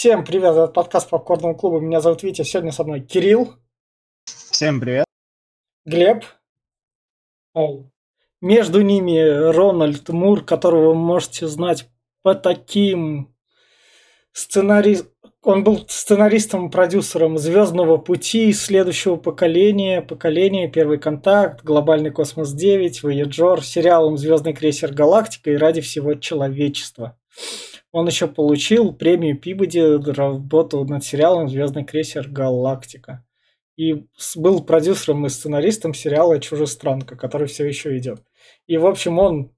Всем привет, это подкаст Попкорного клуба. Меня зовут Витя, сегодня со мной Кирилл. Всем привет. Глеб. Между ними Рональд Мур, которого вы можете знать по таким сценари... Он был сценаристом продюсером «Звездного пути», «Следующего поколения», «Поколение», «Первый контакт», «Глобальный космос 9», «Вояджер», сериалом «Звездный крейсер Галактика» и «Ради всего человечества». Он еще получил премию Пибоди за работу над сериалом «Звездный крейсер Галактика». И был продюсером и сценаристом сериала «Чужестранка», который все еще идет. И, в общем, он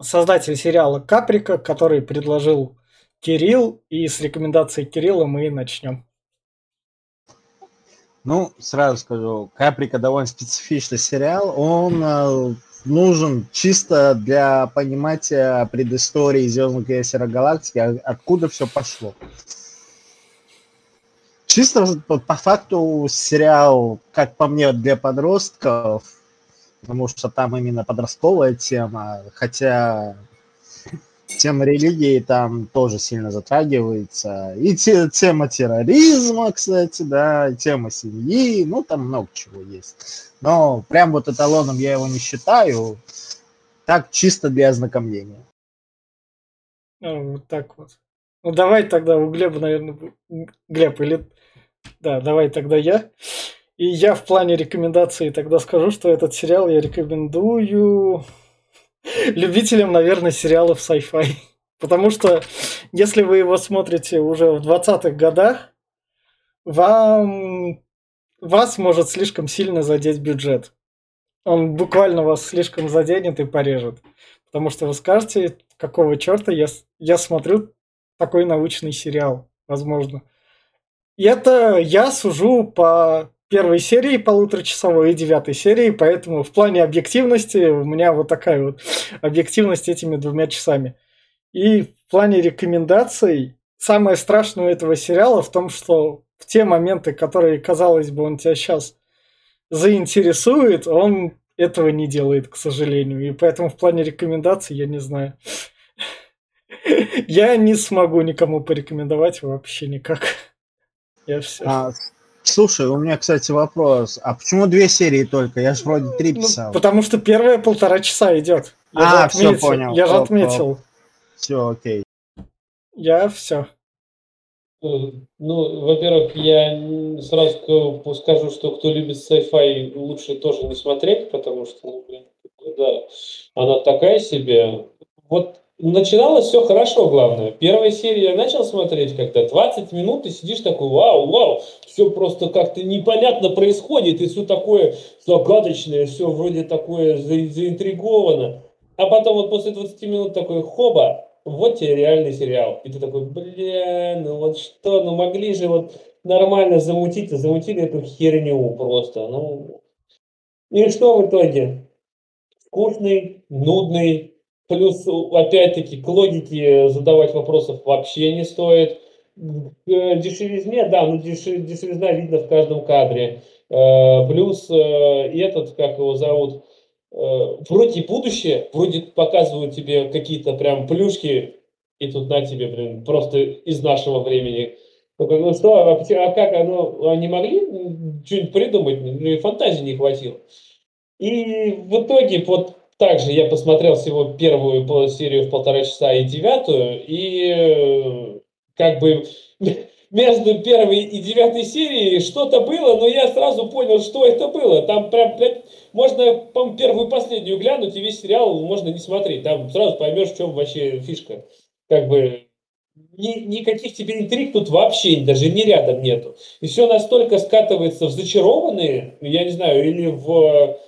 создатель сериала «Каприка», который предложил Кирилл, и с рекомендацией Кирилла мы начнем. Ну, сразу скажу, Каприка довольно специфичный сериал. Он э, нужен чисто для понимания предыстории Звездного крейсера Галактики, а откуда все пошло. Чисто по, по факту сериал, как по мне, для подростков, потому что там именно подростковая тема, хотя тема религии там тоже сильно затрагивается. И те, тема терроризма, кстати, да, тема семьи, ну, там много чего есть. Но прям вот эталоном я его не считаю. Так, чисто для ознакомления. Ну, вот так вот. Ну, давай тогда у Глеба, наверное, Глеб, или... Да, давай тогда я. И я в плане рекомендаций тогда скажу, что этот сериал я рекомендую любителям, наверное, сериалов sci-fi. Потому что если вы его смотрите уже в 20-х годах, вам вас может слишком сильно задеть бюджет. Он буквально вас слишком заденет и порежет. Потому что вы скажете, какого черта я, я смотрю такой научный сериал, возможно. И это я сужу по первой серии полуторачасовой и девятой серии, поэтому в плане объективности у меня вот такая вот объективность этими двумя часами. И в плане рекомендаций самое страшное у этого сериала в том, что в те моменты, которые, казалось бы, он тебя сейчас заинтересует, он этого не делает, к сожалению. И поэтому в плане рекомендаций я не знаю. Я не смогу никому порекомендовать вообще никак. Я все. Слушай, у меня, кстати, вопрос. А почему две серии только? Я же вроде три ну, писал. Ну, потому что первая полтора часа идет. Я а, все понял. Я же отметил. Все, окей. Я все. Ну, во-первых, я сразу скажу, что кто любит sci-fi, лучше тоже не смотреть, потому что, ну, блин, да, она такая себе. Вот начиналось все хорошо, главное. Первая серия я начал смотреть как-то, 20 минут, ты сидишь такой, вау, вау, все просто как-то непонятно происходит, и все такое загадочное, все вроде такое заинтриговано. А потом вот после 20 минут такой, хоба, вот тебе реальный сериал. И ты такой, бля, ну вот что, ну могли же вот нормально замутить, замутили эту херню просто. Ну, и что в итоге? Скучный, нудный, плюс опять-таки к логике задавать вопросов вообще не стоит. К дешевизне, да, ну дешевизна видно в каждом кадре. Э, плюс э, этот, как его зовут, Э, вроде будущее, вроде показывают тебе какие-то прям плюшки, и тут на тебе, блин, просто из нашего времени. Ну что, а, а как оно, они могли что-нибудь придумать, ну, фантазии не хватило. И в итоге вот также я посмотрел всего первую серию в полтора часа и девятую, и э, как бы между первой и девятой серией что-то было, но я сразу понял, что это было. Там прям, прям можно, по первую и последнюю глянуть, и весь сериал можно не смотреть. Там сразу поймешь, в чем вообще фишка. Как бы ни, никаких тебе интриг тут вообще даже не рядом нету. И все настолько скатывается в зачарованные, я не знаю, или в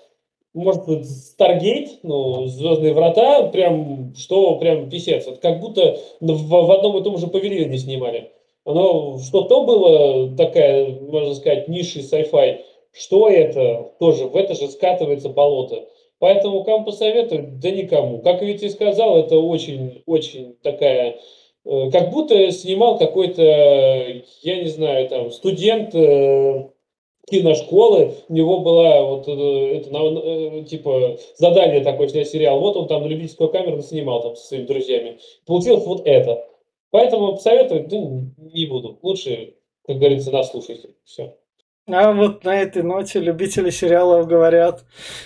может Старгейт, ну, Звездные врата, прям, что прям писец. Вот как будто в, в одном и том же павильоне снимали. Оно что то было такая, можно сказать, нишей sci-fi, что это тоже, в это же скатывается болото. Поэтому кому посоветовать? Да никому. Как ведь и сказал, это очень-очень такая, э, как будто снимал какой-то, я не знаю, там, студент э, киношколы, у него была вот э, это, типа задание такое снять сериал, вот он там на любительскую камеру снимал там со своими друзьями. Получилось вот это. Поэтому посоветовать ну, не буду. Лучше, как говорится, наслушайте. Все. А вот на этой ноте любители сериалов говорят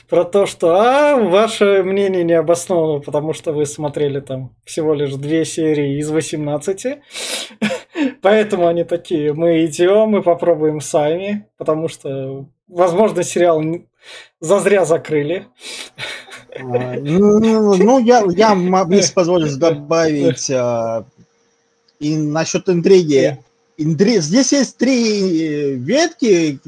про то, что а, ваше мнение не обосновано, потому что вы смотрели там всего лишь две серии из 18. Поэтому они такие, мы идем, мы попробуем сами, потому что, возможно, сериал зазря закрыли. А, ну, ну, я, я если позволишь добавить а, и насчет интриги. Интри... Здесь есть три ветки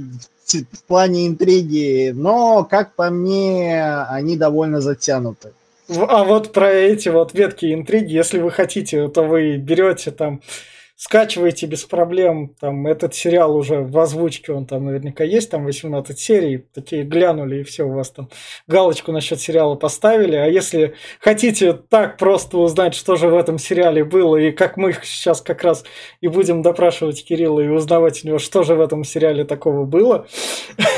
в плане интриги, но, как по мне, они довольно затянуты. А вот про эти вот ветки интриги, если вы хотите, то вы берете там скачиваете без проблем. Там этот сериал уже в озвучке, он там наверняка есть, там 18 серий. Такие глянули, и все, у вас там галочку насчет сериала поставили. А если хотите так просто узнать, что же в этом сериале было, и как мы сейчас как раз и будем допрашивать Кирилла и узнавать у него, что же в этом сериале такого было.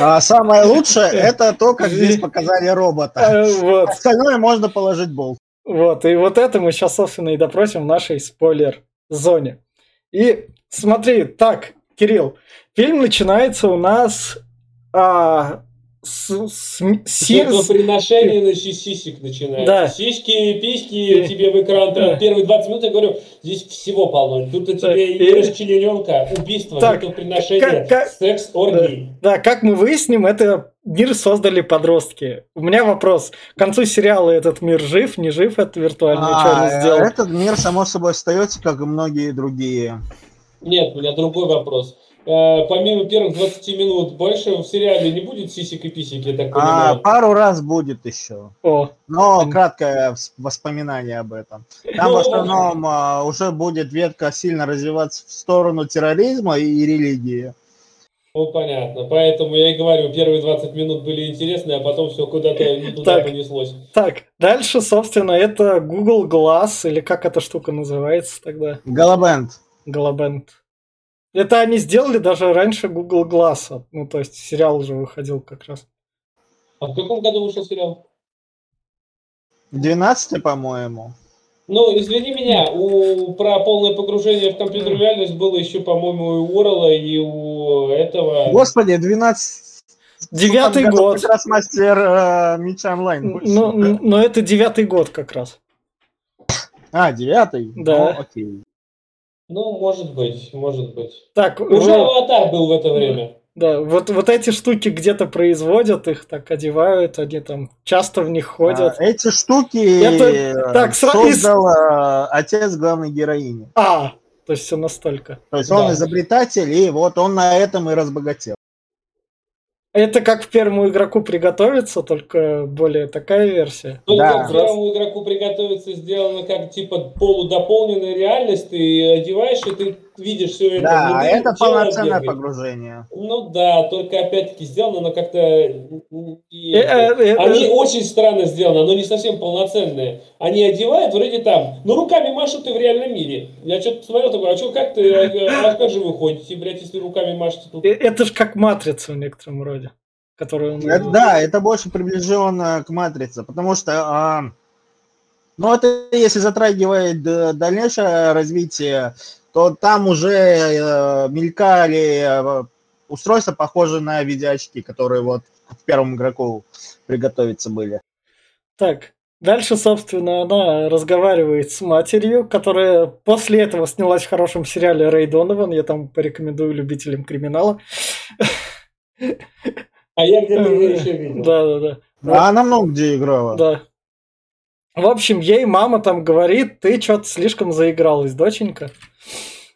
А самое лучшее это то, как здесь показали робота. Э, вот. Остальное можно положить болт. Вот, и вот это мы сейчас, собственно, и допросим в нашей спойлер-зоне. И смотри, так, Кирилл, фильм начинается у нас а, с, с, с, Жертвоприношение на сисик начинается. Да. Сиськи, письки, да. тебе в экран да. первые 20 минут, я говорю, здесь всего полно. Тут у тебя да. и расчлененка, убийство, так, жертвоприношение, как, как, секс, оргии. Да. да, как мы выясним, это мир создали подростки. У меня вопрос. К концу сериала этот мир жив, не жив, это виртуальный, а, что они сделали? Этот мир, само собой, остается, как и многие другие. Нет, у меня другой вопрос. Э, помимо первых 20 минут, больше в сериале не будет сисек и писек, я так а, понимаю? А, пару раз будет еще. О. Но краткое воспоминание об этом. Там ну, в основном а, уже будет ветка сильно развиваться в сторону терроризма и религии. Ну, понятно. Поэтому я и говорю, первые 20 минут были интересные, а потом все куда-то туда понеслось. Так, дальше, собственно, это Google Glass, или как эта штука называется тогда? Galaband. Galaband. Это они сделали даже раньше Google Glass. Ну, то есть сериал уже выходил как раз. А в каком году вышел сериал? 12 по-моему. Ну, извини меня, у, про полное погружение в компьютерную реальность было еще, по-моему, и у Орла, и у этого... Господи, 12... Девятый год. Как раз мастер э, меча онлайн. Ну, но ну, это девятый год как раз. А, девятый? Да. Ну, окей. Ну, может быть, может быть. Так, уже аватар был в это время. Да, вот, вот эти штуки где-то производят, их так одевают, они там часто в них ходят. А, эти штуки Это, так, создал из... отец главной героини. А, то есть все настолько. То есть да. он изобретатель, и вот он на этом и разбогател. Это как к первому игроку приготовиться, только более такая версия. Ну, да. как первому игроку приготовиться сделано как типа полудополненная реальность, ты одеваешь, и ты видишь все это. Да, внутри, это полноценное погружение. Ну да, только опять-таки сделано, но как-то... Э, э, э, Они очень странно сделаны, оно не совсем полноценное. Они одевают вроде там, ну руками машут и в реальном мире. Я что-то посмотрел такой, а что, как ты, а, а как же вы ходите, блядь, если руками машете тут? Это же как матрица в некотором роде. Которую это, да, это больше приближенно к матрице, потому что а, ну, это если затрагивает дальнейшее развитие то там уже э, мелькали э, устройства, похожие на видеоочки, которые вот к первому игроку приготовиться были. Так, дальше, собственно, она разговаривает с матерью, которая после этого снялась в хорошем сериале Рэй Донован. Я там порекомендую любителям криминала. А я где-то ее еще видел. Да, да, да. А она много где играла. Да. В общем, ей мама там говорит, ты что-то слишком заигралась, доченька.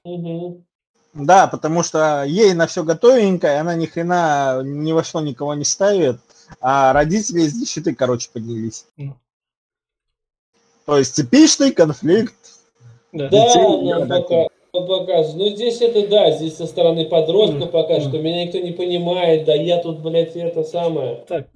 Угу. Да, потому что ей на все готовенькое, она ни хрена ни во что никого не ставит, а родители из нищеты, короче, поднялись. Mm. То есть типичный конфликт. Да, да пока, показывают. Ну, здесь это, да, здесь со стороны подростка mm. пока mm. что меня никто не понимает, да я тут, блядь, это самое. Так.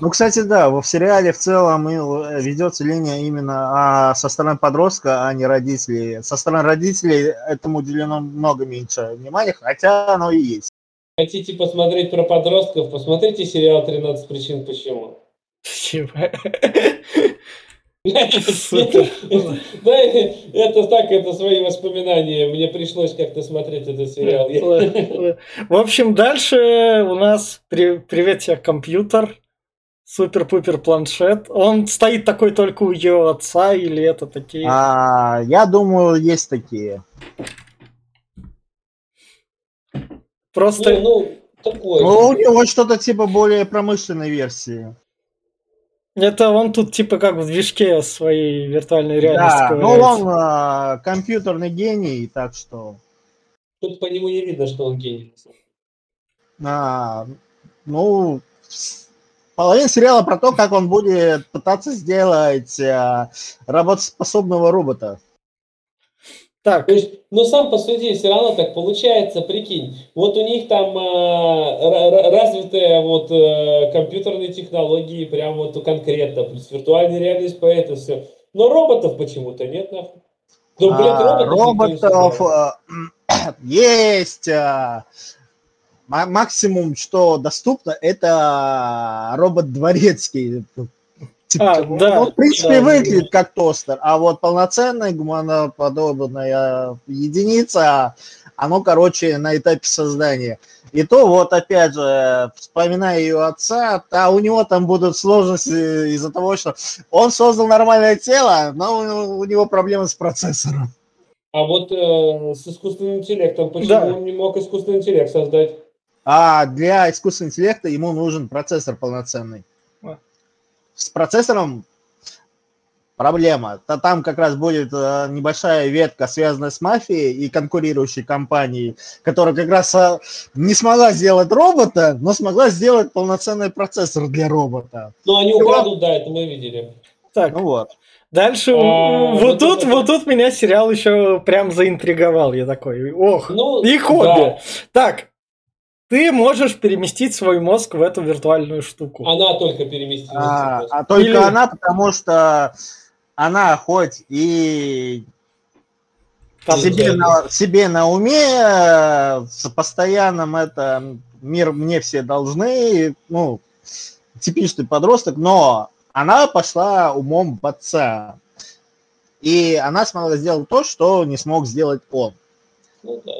Ну, кстати, да, в сериале в целом э, ведется линия именно а, со стороны подростка, а не родителей. Со стороны родителей этому уделено много меньше внимания, хотя оно и есть. Хотите посмотреть про подростков? Посмотрите сериал «13 причин почему». Почему? Да, это так, это свои воспоминания. Мне пришлось как-то смотреть этот сериал. В общем, дальше у нас при- привет тебе компьютер, супер-пупер планшет. Он стоит такой только у ее отца или это такие? А, я думаю, есть такие. Просто Не, ну, такой. Ну, у него что-то типа более промышленной версии. Это он тут типа как в движке своей виртуальной реальности Да, ну ковыряется. он а, компьютерный гений, так что... Тут по нему не видно, что он гений. а, ну, половина сериала про то, как он будет пытаться сделать а, работоспособного робота. Так, То есть, но сам по сути все равно так получается, прикинь. Вот у них там а, ра- развитые вот э, компьютерные технологии, прям вот конкретно, плюс виртуальная реальность по это все. Но роботов почему-то нет, нахуй. Ну, блядь, А, роботов, роботов а, есть. а, ма- максимум, что доступно, это робот дворецкий. Типа, А, ну, да. он, в принципе, Да, выглядит как тостер, а вот полноценная гуманоподобная единица, оно, короче, на этапе создания. И то, вот опять же, вспоминая ее отца, а у него там будут сложности из-за того, что он создал нормальное тело, но у, у него проблемы с процессором. А вот э, с искусственным интеллектом, почему Да. он не мог искусственный интеллект создать? А для искусственного интеллекта ему нужен процессор полноценный. С процессором проблема. То там как раз будет э, небольшая ветка, связанная с мафией и конкурирующей компанией, которая как раз э, не смогла сделать робота, но смогла сделать полноценный процессор для робота. Ну, они украдут, да, это мы видели. так, Ну вот. дальше А, вот вот тут, это- вот тут меня сериал еще прям заинтриговал. Я такой, ох, Ну, и хобби. да. Так, ты можешь переместить свой мозг в эту виртуальную штуку. Она только переместилась. А, а только Или- она, потому что она хоть и Там- себе, на, себе на уме, с постоянным это мир мне все должны, ну, типичный подросток, но она пошла умом в отца. И она смогла сделать то, что не смог сделать он. Ну, да.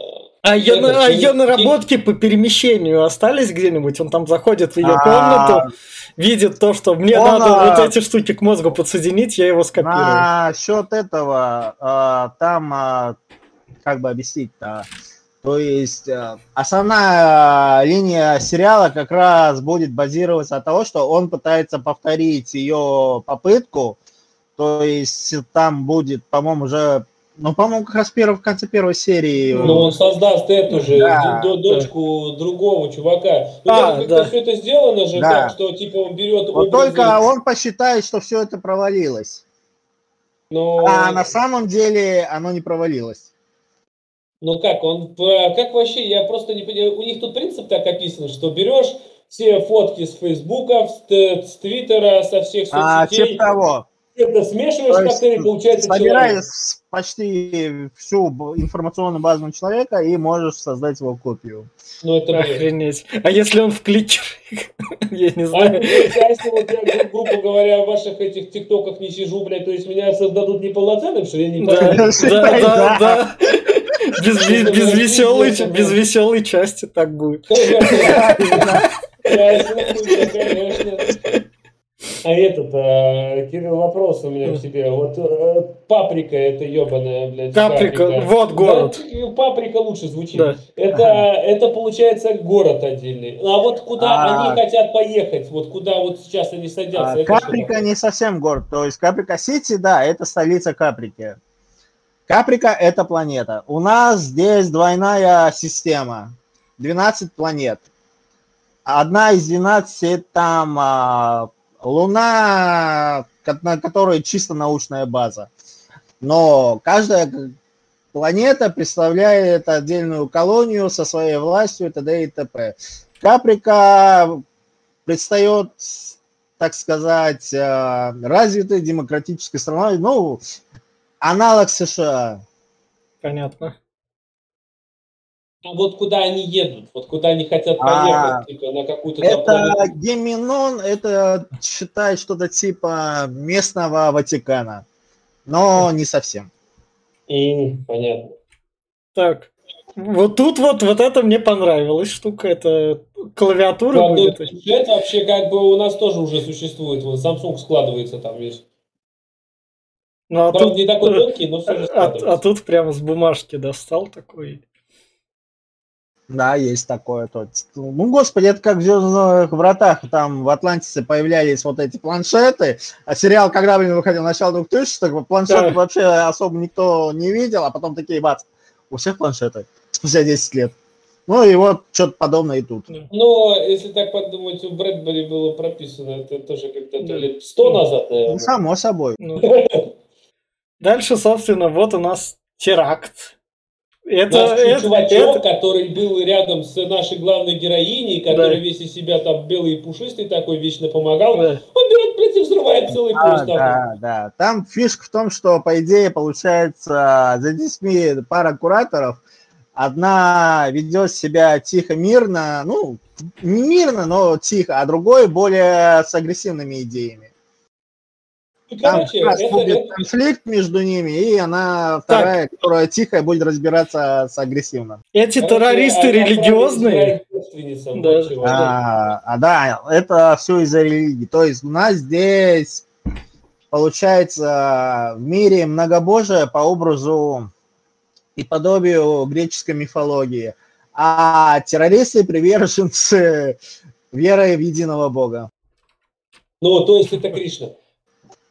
А ее, на- а ее наработки по перемещению остались где-нибудь? Он там заходит в ее А, комнату, видит то, что мне надо а, вот эти штуки к мозгу подсоединить, я его скопирую. На счет этого, а, там, как бы объяснить-то, то есть основная линия сериала как раз будет базироваться от того, что он пытается повторить ее попытку, то есть там будет, по-моему, уже, ну, по-моему, как раз перв- в конце первой серии. Ну, он создаст эту же Да, дочку другого чувака. Ну, А, там да. все это сделано же, Да. так, что типа он берет Вот образы, только он посчитает, что все это провалилось. но... А на самом деле оно не провалилось. Ну как, он, э, как вообще, я просто не понимаю, у них тут принцип так описан, что берешь все фотки с Фейсбука, с, т- с Твиттера, со всех А, соцсетей, типа того. Это смешиваешь То есть как-то, и получается собираешь почти всю информационную базу человека и можешь создать его копию. Ну это. Охренеть. А если он в кликер? Я не А, знаю. ну, если вот я, гру- грубо говоря, в ваших этих тиктоках не сижу, блядь, то есть меня создадут неполноценным, что я не Да, да, да, да. Без, без, веселой, без веселой части так будет. Конечно. А этот, а, Кирилл, вопрос у меня к тебе. Вот э, паприка это ебаная, блядь. Каприка, вот город. Да, паприка лучше звучит. Да. Это, это получается город отдельный. А вот куда А. они хотят поехать? Вот куда вот сейчас они садятся? А, что Каприка такое? не совсем город. То есть Каприка Сити, да, это столица Каприки. Каприка – это планета. У нас здесь двойная система. 12 планет. Одна из 12 – это там а, Луна, на которой чисто научная база. Но каждая планета представляет отдельную колонию со своей властью и т.д. и т.п. Каприка предстает, так сказать, э, развитой демократической страной, ну, аналог США. Понятно. А вот куда они едут, вот куда они хотят А, поехать, типа на какую-то Это. Геминон, это считай что-то типа местного Ватикана, но не совсем. М, понятно. Так. Вот тут вот, вот это мне понравилась штука. Это клавиатура Да, ну, будет. бюджет вообще как бы у нас тоже уже существует. Вот Samsung складывается там весь. Ну, а, Правда, тут, не такой тонкий, но все же а, а тут прямо с бумажки достал такой. Да, есть такое. То. Ну, господи, это как в «Звездных вратах». Там в Атлантисе появлялись вот эти планшеты. А сериал, когда, блин, выходил, начало 2000-х, планшеты Да. вообще особо никто не видел, а потом такие, бац, у всех планшеты спустя 10 лет. Ну и вот что-то подобное и тут. Но если так подумать, у Брэдбери было прописано, это тоже как-то Да. лет сто назад, Ну, наверное. само собой. Ну. Дальше, собственно, вот у нас теракт. Это, это- чувачок, это- который был рядом с нашей главной героиней, который Да. весь из себя там белый и пушистый такой, вечно помогал, да. он берет, блядь, и взрывает целый Да, поезд. да, да. Там фишка в том, что, по идее, получается, за детьми пара кураторов. Одна ведет себя тихо, мирно, ну, не мирно, но тихо, а другой более с агрессивными идеями. Ну, Там короче, раз это- будет это- конфликт между ними, и она вторая, которая тихая, будет разбираться с агрессивным. Эти короче, террористы религиозные. Да. А, а, да, это все из-за религии. То есть у нас здесь получается в мире многобожие по образу и подобию греческой мифологии, а террористы приверженцы веры в единого бога. Ну, то есть это Кришна.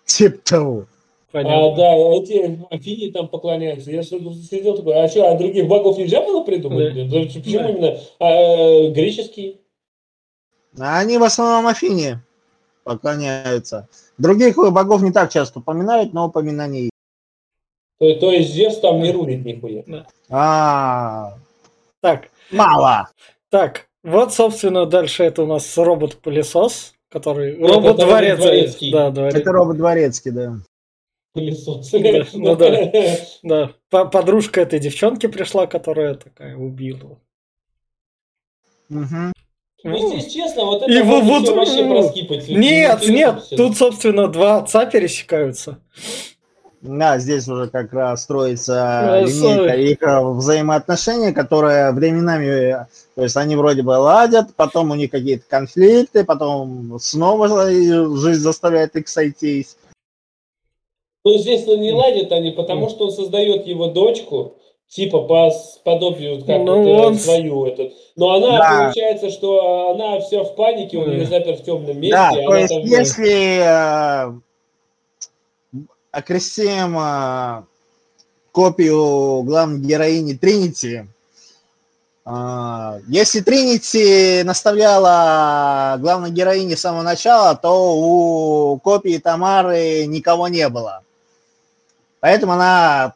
Тип того. А, да, эти Афине там поклоняются. Я что-то сидел такой, а что, а других богов нельзя было придумать? Да. Да Почему Да. именно а, греческие? А Они в основном Афине поклоняются. Других богов не так часто упоминают, но упоминания есть. То, то есть Зевс там не рулит нихуя. А, Так, мало. так, вот, собственно, дальше это у нас робот-пылесос, который... Робот-дворец. робот-дворецкий. Да, дворец. Это робот дворецкий, да. Пылесос. Да, ну да. Да, по- подружка этой девчонки пришла, которая такая убила. Мгм. Ну, здесь честно, вот это И можно вот- вообще проскипать. Нет, нет, тут, собственно, два отца пересекаются. Да, здесь уже как раз строится линейка их э, взаимоотношения, которые временами, то есть они вроде бы ладят, потом у них какие-то конфликты, потом снова жизнь заставляет их сойтись. Ну, здесь не ладят они, потому что он создает его дочку, типа по подобию как Ну, вот, э, он свою этот. Но она Да. получается, что она вся в панике, он Да. ее запер в темном месте. да, то есть там, если э, окрестим э, копию главной героини Тринити, э, если Тринити наставляла главной героине с самого начала, то у копии Тамары никого не было. Поэтому она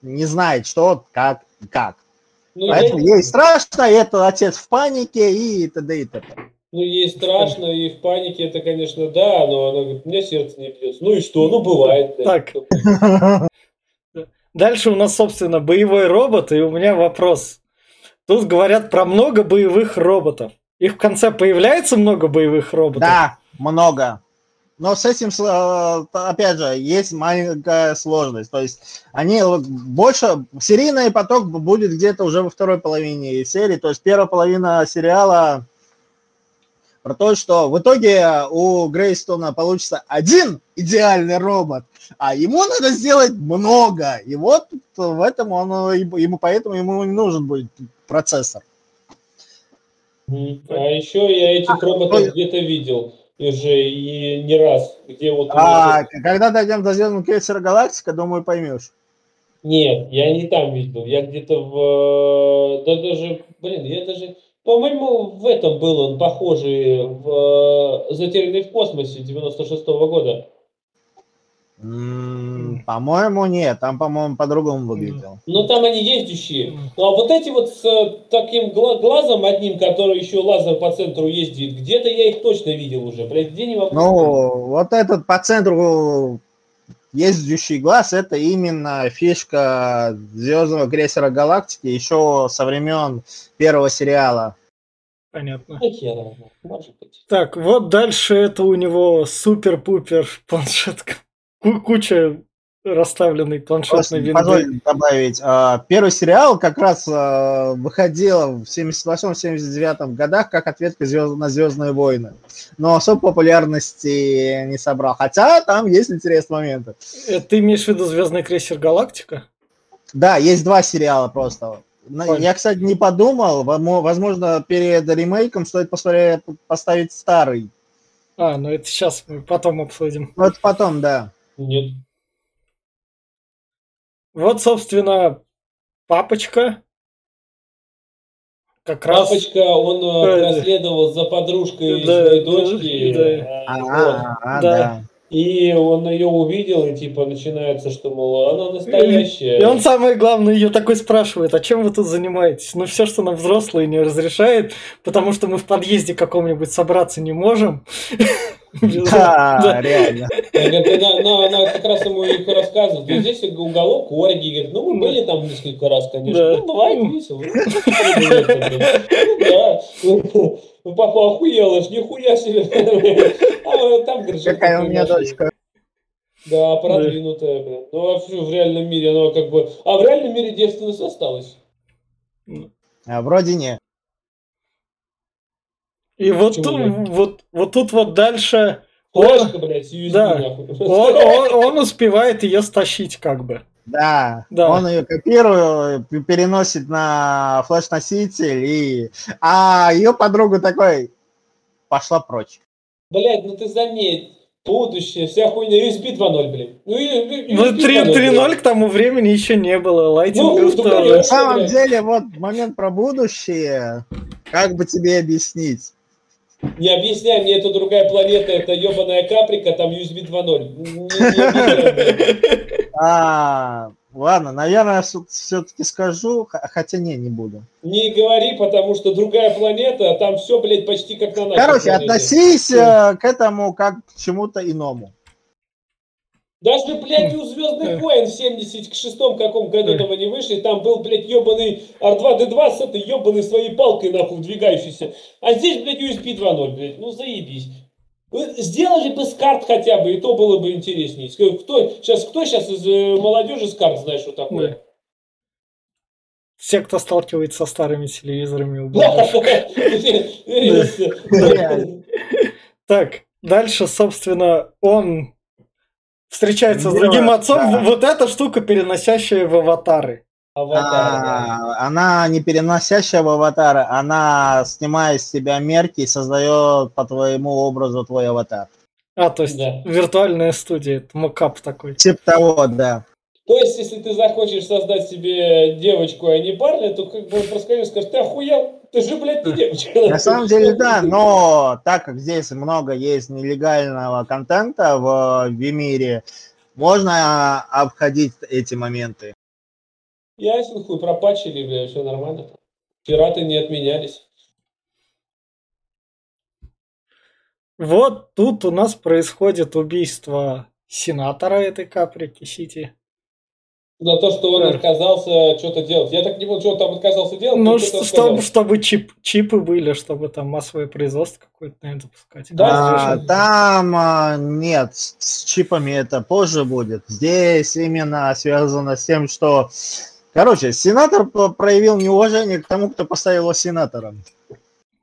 не знает, что, как, как. ну, Поэтому ей страшно, и это отец в панике, и т.д. и т.п. ну, ей страшно, и в панике это, конечно, да, но она говорит, у меня сердце не бьется. Ну и что? Ну, бывает. да. Так. Дальше у нас, собственно, боевой робот, и у меня вопрос. Тут говорят про много боевых роботов. Их в конце появляется много боевых роботов? Да, много. Но с этим, э, опять же, есть маленькая сложность. То есть они вот больше... Серийный поток будет где-то уже во второй половине серии. То есть первая половина сериала про то, что в итоге у Грейстона получится один идеальный робот, а ему надо сделать много. И вот в этом он, ему поэтому ему и нужен будет процессор. А еще я этих роботов ой. где-то видел уже и не раз, где вот... А меня- когда дойдем до Звездного крейсера Галактика, думаю, поймешь. Нет, я не там видел, я где-то в... Да даже, блин, я даже... По-моему, в этом был он похожий в э, «Затерянный в космосе» 96-го года. М, По-моему, нет. Там, по-моему, по-другому выглядел. Но там они ездящие. Ну а вот эти вот с э, таким гла- глазом одним, который еще лазер по центру ездит, где-то я их точно видел уже. Блядь, где не могу. Ну, вот этот по центру ездящий глаз это именно фишка звездного крейсера галактики еще со времен первого сериала. Понятно. Так, вот дальше это у него супер-пупер планшетка. Ку- Куча расставленной Просто планшетной винды. позволь добавить. а, Первый сериал как раз а, выходил в 78-79 годах как ответка на Звездные войны. Но особой популярности не собрал. Хотя там есть интересные моменты. Э, Ты имеешь в виду Звездный крейсер Галактика? Да, есть два сериала просто. На- Понял. Я, кстати, не подумал. Возможно, перед ремейком стоит посмотреть- поставить старый. А, ну это сейчас мы потом обсудим. Но это потом, да. Нет. Вот, собственно, папочка. Как раз. Папочка, он э, Да, проследовал за подружкой Да, своей дочки. да. А, вот. а, Да. да. И он ее увидел, и типа начинается, что, мол, она И настоящая. он самое главное ее такой спрашивает, а чем вы тут занимаетесь? Ну все, что нам взрослые не разрешает, потому что мы в подъезде каком-нибудь собраться не можем. Да, реально. Она, как раз ему их рассказывает. Здесь уголок Орги. Говорит, ну, мы были там несколько раз, конечно. Ну, бывает весело. Ну, да. Ну, папа охуел, аж нихуя себе. А там, говорит, что Какая у меня дочка. Да, продвинутая, блин. Ну, а вообще в реальном мире, она как бы... А в реальном мире девственность осталась. А, вроде не. И вот, тут- вот, вот тут вот дальше Флешка, блядь, с USB, Да. нахуй. он, он- он успевает ее стащить как бы. Да, Да. он ее копирует, переносит на флеш-носитель, и... а ее подруга такой пошла прочь. Блядь, ну ты заметь. Будущее, вся хуйня. USB 2.0, блин. Ну, и- Ну, USB 3 2.0, 3.0 блин. к тому времени еще не было. Ну, Лайтингов ну, тоже. На самом блядь. деле, вот момент про будущее, как бы тебе объяснить? Не объясняй мне, это другая планета, это ебаная каприка, там USB 2.0. Не- не объясняй, блядь. А, ладно, наверное, все-таки скажу, хотя не, не буду. Не говори, потому что другая планета, а там все, блядь, почти как на нашей Короче, относись э, к этому как к чему-то иному. Даже, блядь, у Звездных войн в 76 каком году там они вышли, там был, блядь, ебаный R2-D2 с этой ебаной своей палкой, нахуй, вдвигающейся. А здесь, блядь, USB 2.0, блядь, ну заебись. Сделали бы с карт хотя бы, и то было бы интереснее. Кто сейчас, кто сейчас из э, молодежи с карт знает, что такое? Все, кто сталкивается со старыми телевизорами. Да. Так, дальше, собственно, он встречается с Дело, другим отцом. да. Вот эта штука, переносящая в аватары. Аватар, да. А, она не переносящая в аватары, она снимает с себя мерки и создает по твоему образу твой аватар. А, то есть Да. виртуальная студия, это мокап такой. Типа того, да. То есть, если ты захочешь создать себе девочку, а не парня, то как бы он просто конечно, скажет, ты охуел? Ты же, блядь, не девочка. На самом деле, да, но так как здесь много есть нелегального контента в Вимире, можно обходить эти моменты. Ясен хуй, пропачили, бля, все нормально. Пираты не отменялись. Вот тут у нас происходит убийство сенатора этой каприки Сити. За то, что он отказался что-то делать. Я так не понял, что он там отказался делать. Ну, что-то чтобы, чтобы чип, чипы были, чтобы там массовое производство какое-то, наверное, запускать. Да, А, там а, нет, с чипами это позже будет. Здесь именно связано с тем, что... Короче, сенатор проявил неуважение к тому, кто поставил его сенатором.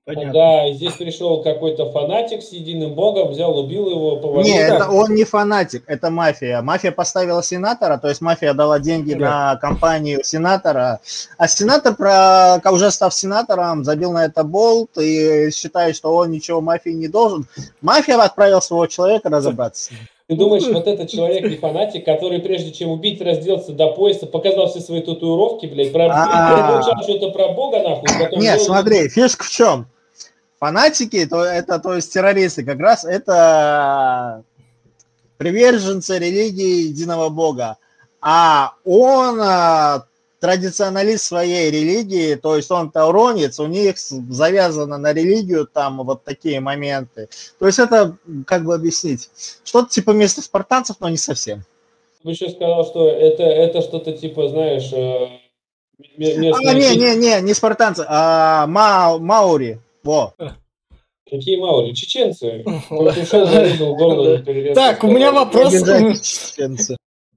Понятно. Да, и здесь пришел какой-то фанатик с единым богом, взял, убил его, повалил. Не, да. это он не фанатик, это мафия. Мафия поставила сенатора, то есть мафия дала деньги Да. на кампанию сенатора, а сенатор, про, как уже став сенатором, забил на это болт и считает, что он ничего мафии не должен. Мафия отправила своего человека разобраться. Ты думаешь, вот этот человек не фанатик, который прежде чем убить, разделся до пояса, показал все свои татуировки, блядь, про... А. что-то про бога, нахуй. Нет, смотри, фишка в чем? Фанатики, то это, то есть террористы, как раз это приверженцы религии единого бога. А он а, традиционалист своей религии, то есть он тауронец, у них завязано на религию там вот такие моменты. То есть это, как бы объяснить, что-то типа место спартанцев, но не совсем. бы еще сказал, что это, это что-то типа, знаешь, э, местные... А, не, не, не, не спартанцы, а ма, маури. Во. Какие маури? Чеченцы. Так, у меня вопрос.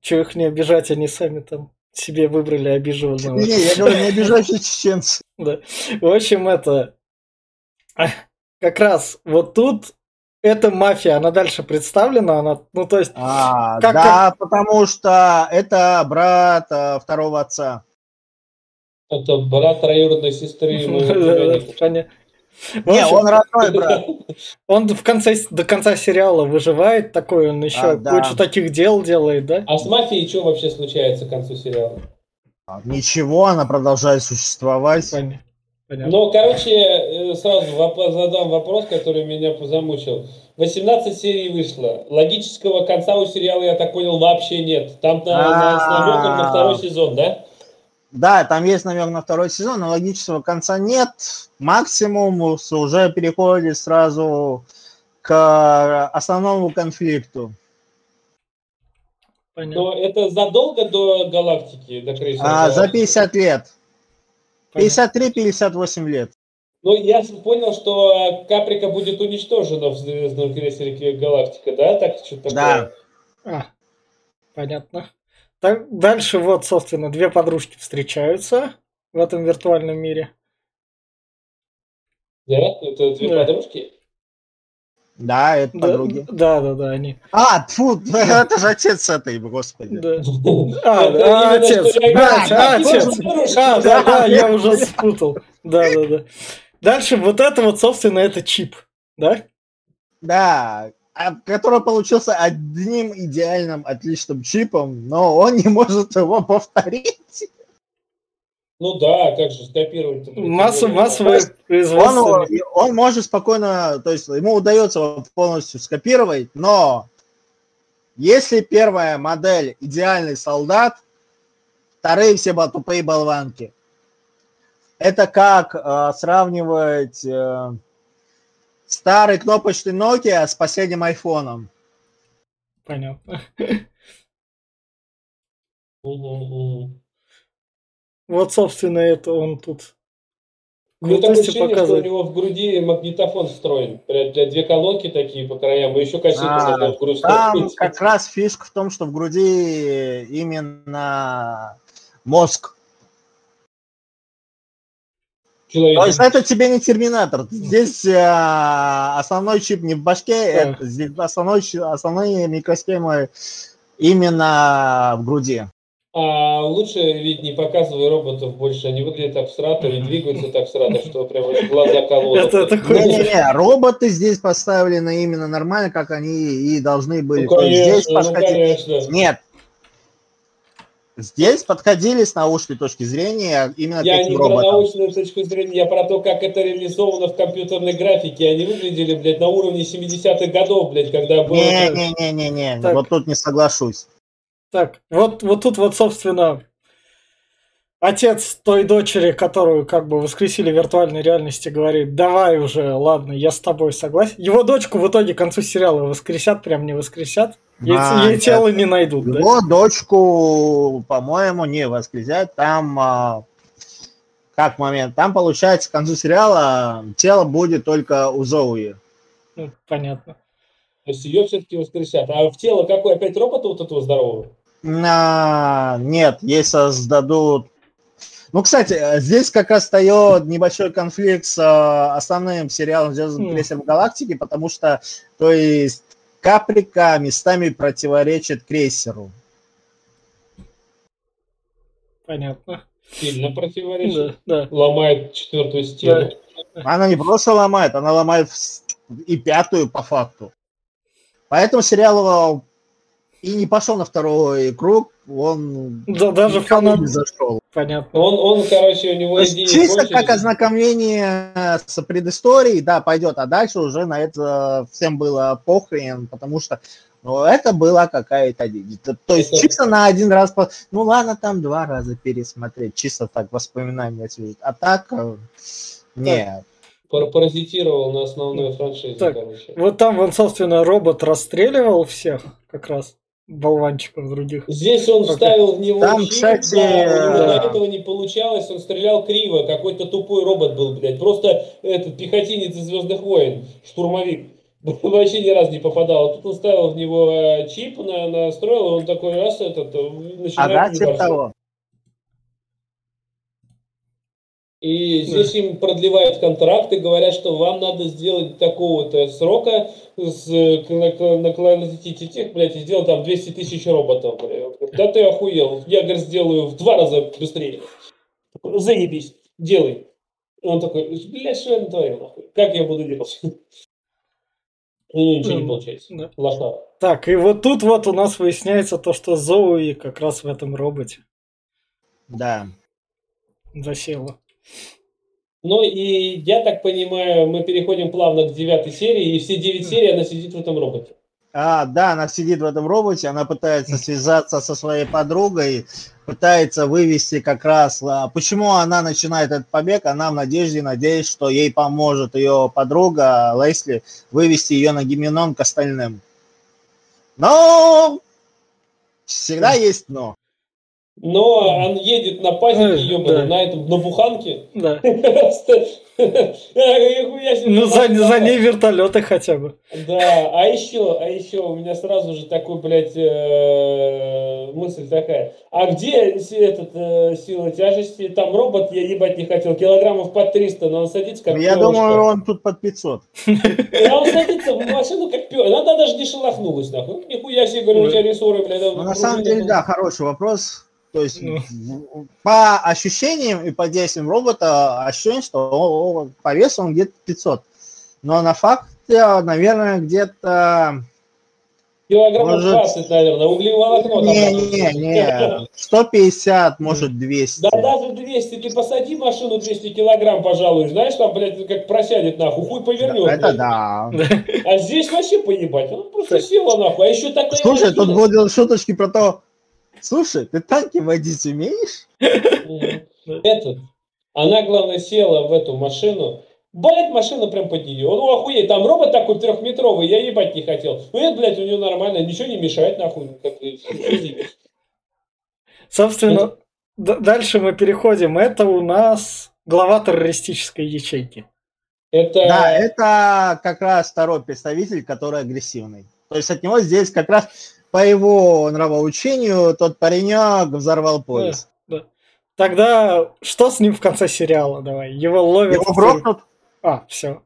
Че их не обижать, они сами там себе выбрали обиженного. Не, я говорю, не обижайте чеченцы. Да. В общем, это... Как раз вот тут эта мафия, она дальше представлена, она, ну то есть... А, как, да, как... потому что это брат а, второго отца. Это брат троюродной сестры. Не, он родной брат. Он в конце, до конца сериала выживает такой, он еще а, да. кучу таких дел делает, да? А с мафией что вообще случается к концу сериала? А, ничего, она продолжает существовать. Понятно. Ну, короче, э, сразу вопрос, задам вопрос, который меня замучил. 18 серий вышло. Логического конца у сериала, я так понял, вообще нет. Там на, на, с намеком на второй сезон, да? Да, там есть намек на второй сезон, но логического конца нет. Максимум уже переходит сразу к основному конфликту. Понятно. Но это задолго до галактики, до крейсера? А, за 50 лет. 53-58 лет. Ну, я понял, что Каприка будет уничтожена в звездном крейсере Галактика, да? Так что-то Да. А, понятно. Так, дальше вот, собственно, две подружки встречаются в этом виртуальном мире. Да? Это две да. подружки? Да, это да, подруги. Да, да, да, они. А, фу, это же отец этой, господи. Да. А, да, отец. Да, отец. А, да, да, я уже спутал. Да, да, да. Дальше вот это вот, собственно, это чип, да? Да, который получился одним идеальным, отличным чипом, но он не может его повторить. Ну да, как же скопировать? Массу, массовое производство. Он, он может спокойно, то есть ему удается его полностью скопировать, но если первая модель идеальный солдат, вторые все тупые болванки. Это как э, сравнивать э, старый кнопочный Nokia с последним айфоном. Понятно. Вот, собственно, это он тут. Ну, такое ощущение, показывает. что у него в груди магнитофон встроен. Две колонки такие по краям, и еще кассету а, в грудь. Там как раз фишка в том, что в груди именно мозг. То есть это тебе не терминатор. Здесь э, основной чип не в башке, это, здесь основной, основные микросхемы именно в груди. А лучше ведь не показывай роботов больше, они выглядят так всрато и двигаются так всрато, что прям глаза колодят. Не-не-не, роботы здесь поставлены именно нормально, как они и должны были. Ну, конечно, здесь ну, конечно. Нет, Здесь подходили с научной точки зрения именно Я не роботам. про научную точку зрения, я про то, как это реализовано в компьютерной графике. Они выглядели, блядь, на уровне 70-х годов, блядь, когда было... Не-не-не-не-не, вот тут не соглашусь. Так, вот, вот тут вот, собственно, отец той дочери, которую как бы воскресили в виртуальной реальности, говорит, давай уже, ладно, я с тобой согласен. Его дочку в итоге к концу сериала воскресят, прям не воскресят. Ей, а, ей тело не найдут. Его да? дочку, по-моему, не воскресят. Там а, как момент. Там, получается, к концу сериала тело будет только у Зоуи. Ну, понятно. То есть ее все-таки воскресят. А в тело какой? Опять робота вот этого здорового? А, нет, ей создадут ну, кстати, здесь как раз встает небольшой конфликт с э, основным сериалом «Звездным крейсером галактики», потому что, то есть, Каприка местами противоречит крейсеру. Понятно. Сильно противоречит. Да, да. Ломает четвертую стену. Да. Она не просто ломает, она ломает и пятую по факту. Поэтому сериал и не пошел на второй круг, он да, даже фанат не зашел. Понятно. Он, он, короче, у него идеи Чисто как ознакомление с предысторией, да, пойдет, а дальше уже на это всем было похрен, потому что ну, это была какая-то... То есть это... чисто на один раз... Ну ладно, там два раза пересмотреть, чисто так воспоминания освежить. А так, э, нет. Паразитировал на основной франшизе, так, короче. Вот там, он, собственно, робот расстреливал всех как раз. Болванчиков других. Здесь он вставил в него Там, чип, кстати, да, у него да. до этого не получалось, он стрелял криво, какой-то тупой робот был, блядь. Просто этот пехотинец из Звездных войн, штурмовик, вообще ни разу не попадал. А Тут он ставил в него э, чип, на, настроил, и он такой раз этот, э, начинает Ага, типа ебашить. того. И здесь им продлевают контракты, говорят, что вам надо сделать такого-то срока, с, э, к- накл- наколотить этих, блядь, и сделать там 200 тысяч роботов. блядь. Да ты охуел, я, говорит, сделаю в два раза быстрее. Заебись, делай. Он такой, блядь, что я натворил, нахуй? Как я буду делать? У него ничего не получается. да. Лошара. Так, и вот тут вот у нас выясняется то, что Зоуи как раз в этом роботе Да. засела. Ну и я так понимаю, мы переходим плавно к девятой серии, и все девять серий она сидит в этом роботе. А, да, она сидит в этом роботе, она пытается связаться со своей подругой, пытается вывести как раз... а, Почему она начинает этот побег? Она в надежде, надеясь, что ей поможет ее подруга Лесли вывести ее на гименон к остальным. Но всегда есть но. Но он едет на пазике, ебаный, да. на этом, на буханке. Да. Ну, за, ней вертолеты хотя бы. Да, а еще, а еще у меня сразу же такой, блядь, э, мысль такая. А где этот, э, сила тяжести? Там робот, я ебать не хотел, килограммов под 300, но он садится как Я пёрышко. думаю, он тут под 500. А он садится в машину как пёр. Она даже не шелохнулась, нахуй. Ну, Нихуя себе, говорю, у тебя рессоры, блядь. Ну, на самом деле, да, хороший вопрос. То есть Ну. по ощущениям и по действиям робота ощущение, что о- о, по весу он где-то 500. Но на факте, наверное, где-то... Килограммов Может- 20, наверное, углеволокно. Не, не, не, 150, может 200. Да даже 200, ты посади машину 200 килограмм, пожалуй, знаешь, там, блядь, как просядет нахуй, хуй повернет. Это блядь. да. А здесь вообще поебать, он просто села нахуй, а еще такая... Слушай, тут были шуточки про то, слушай, ты танки водить умеешь? Этот, она, главное, села в эту машину, Блять, машина прям под нее. Ну охуеть, там робот такой трехметровый, я ебать не хотел. Ну это, блядь, у нее нормально, ничего не мешает, нахуй. Как. Собственно, д- дальше мы переходим. Это у нас глава террористической ячейки. это... Да, это как раз второй представитель, который агрессивный. То есть от него здесь как раз по его нравоучению тот паренек взорвал поезд. Тогда что с ним в конце сериала? Давай. Его ловят. Его грохнут, А, все.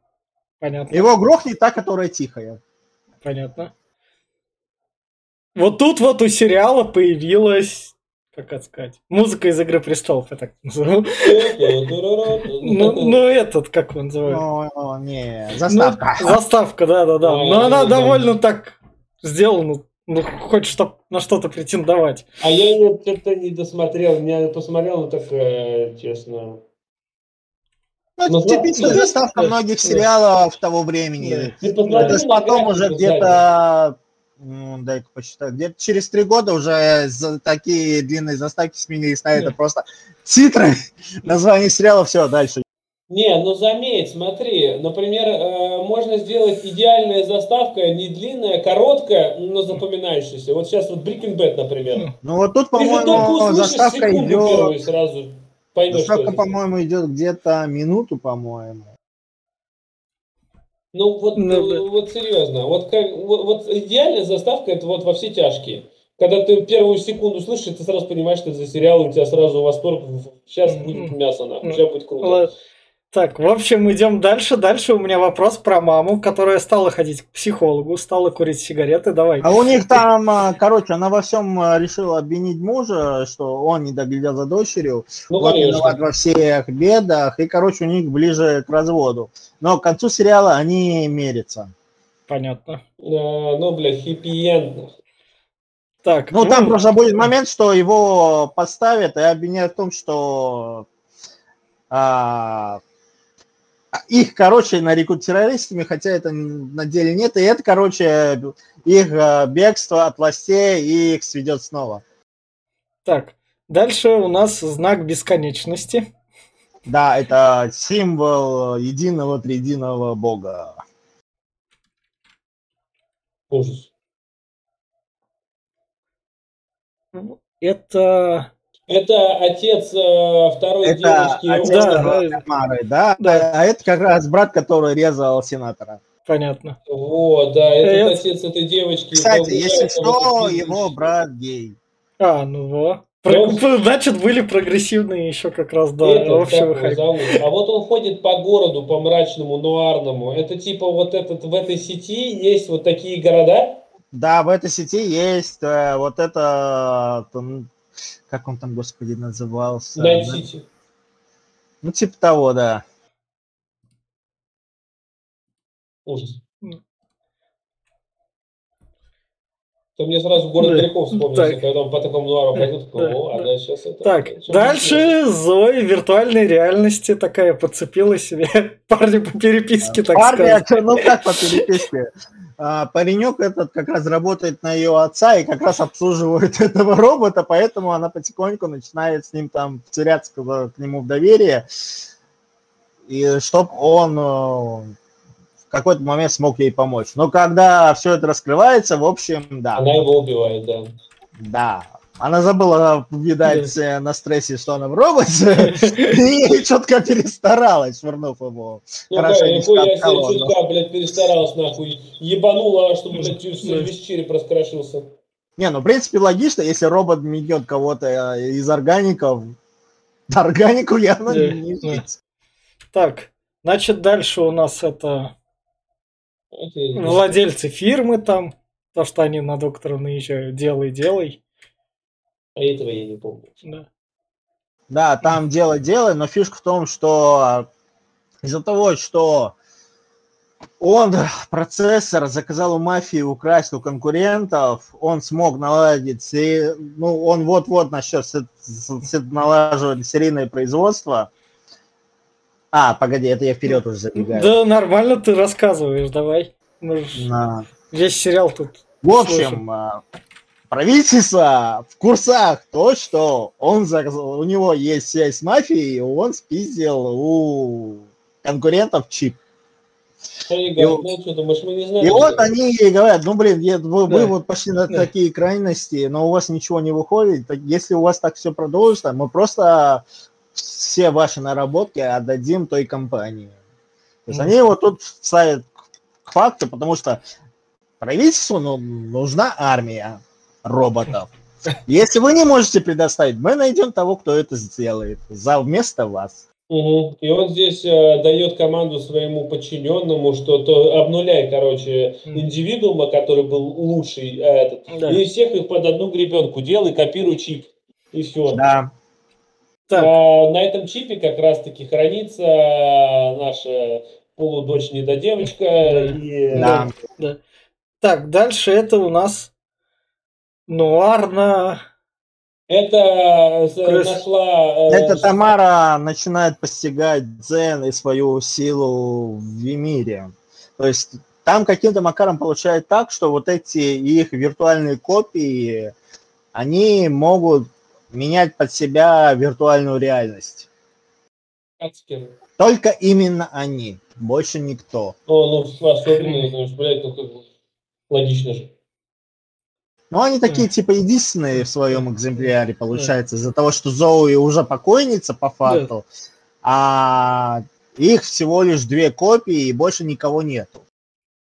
Понятно. его грохнет та, которая тихая. Понятно. Вот тут вот у сериала появилась, как это сказать, музыка из Игры Престолов, я так назову. Ну, ну этот, как его называют? Ну, не, заставка. Ну, заставка, да-да-да. Ой, Но она да, да. довольно так сделана, ну, хоть чтоб на что-то претендовать. А я ее что-то не досмотрел, я посмотрел, но так, э, честно. Ну, Ну, типичная да. заставка Да. многих Да. сериалов того времени. Ты То посмотри есть на потом уже где-то, ну, дай-ка посчитать, где-то через три года уже за такие длинные заставки сменились на это Да. просто титры, название сериала, все, дальше. Не, ну заметь, смотри, например, э, можно сделать идеальная заставка, не длинная, короткая, но запоминающаяся. Вот сейчас вот Breaking Bad, например. Ну вот тут, Ты же только по-моему, услышишь заставка секунду первую идет, сразу поймешь, заставка, по-моему, идет где-то минуту, по-моему. Ну вот, Ну, да. вот серьезно, вот, как, вот, вот идеальная заставка это вот во все тяжкие. Когда ты первую секунду слышишь, ты сразу понимаешь, что это за сериал, у тебя сразу восторг, сейчас будет мясо, нахуй, Ну, сейчас будет круто. Так, в общем, идем дальше. Дальше у меня вопрос про маму, которая стала ходить к психологу, стала курить сигареты. Давай. А у них там, а, короче, она во всем а, решила обвинить мужа, что он не доглядел за дочерью, Ну, он конечно. виноват во всех бедах, и, короче, у них ближе к разводу. Но к концу сериала они мерятся. Понятно. А, ну, блядь, хиппи-энд. Так, Ну, там просто будет момент, что его подставят и обвиняют в том, что а, их, короче, нарекут террористами, хотя это на деле нет. И это, короче, их а, бегство от властей и их сведет снова. Так, дальше у нас знак бесконечности. Да, это символ единого триединого бога. Ужас. Это... Это отец э, второй Это девочки. отец Да, второй да. Тамары, да? Да. А это как раз брат, который резал сенатора. Понятно. Вот, да, этот Это- отец этой девочки. Кстати, если что, его брат гей. А, ну во. Ну, Про- Значит, были прогрессивные еще как раз общего хайпа. зовут? А вот он ходит по городу, по мрачному, нуарному. Это типа вот этот, в этой сети есть вот такие города? Да, в этой сети есть э, вот это... там, как он там, господи, назывался? Найт Сити. Ну, типа того, да. Ужас. То мне сразу город Да. грехов вспомнился, Так. когда он по такому нуару такой, Да, а да. да, сейчас это... Так, чем дальше Зои в виртуальной реальности такая подцепила себе парня по переписке, так Парня, сказать. чё, ну как по переписке? А, паренек этот как раз работает на ее отца и как раз обслуживает этого робота, поэтому она потихоньку начинает с ним там теряться к, нему в доверие, и чтоб он э, в какой-то момент смог ей помочь. Но когда все это раскрывается, в общем, да, Она его убивает, да. да. Она забыла, видать, э, на стрессе, что она в роботе, и четко перестаралась, швырнув его. Ну Хорошо, не скакала, чутка, блядь, перестаралась нахуй. Ебанула, чтобы, блядь, весь череп раскрошился. Не, ну, в принципе, логично, если робот метет кого-то э, из органиков, органику явно Да, не жить. Так, значит, дальше у нас это я владельцы фирмы там, то, что они на доктора наезжают, делай, делай. А этого я не помню. Да. Да, там дело делай, но фишка в том, что из-за того, что он процессор заказал у мафии украсть у конкурентов, он смог наладить, ну, он вот-вот начнет налаживать серийное производство. А, погоди, это я вперед уже забегаю. Да, нормально ты рассказываешь, давай. Мы На- Весь сериал тут. В общем, а, правительство в курсах то, что он заказал- у него есть связь с мафией, и он спиздил у конкурентов чип. И вот- ну что, думаешь, знаем? И что вот это?» они ей говорят, ну блин, е- вы, вы Да. вот пошли на Да. такие крайности, но у вас ничего не выходит. Если у вас так все продолжится, мы просто все ваши наработки отдадим той компании. То есть они вот тут ставят к факту, потому что правительству ну, нужна армия роботов. Если вы не можете предоставить, мы найдем того, кто это сделает за вместо вас. Мгм. И он здесь э, дает команду своему подчиненному, что то обнуляй, короче, Мгм. индивидуума, который был лучший, э, этот, Да. и всех их под одну гребенку делай, копируй чип. И все. Да. Так, на этом чипе как раз-таки хранится наша полудочь недодевочка. И, Да. так, дальше это у нас нуарно. Это э, Крыс. нашла... э, Это Тамара начинает постигать дзен и свою силу в мире. То есть там каким-то макаром получается так, что вот эти их виртуальные копии, они могут менять под себя виртуальную реальность. Только именно они, больше никто. Ну, ну, особенно, блядь, ну как логично же. Но они такие, типа, единственные в своем экземпляре, получается, из-за того, что Зоуи уже покойница по факту, а их всего лишь две копии и больше никого нету.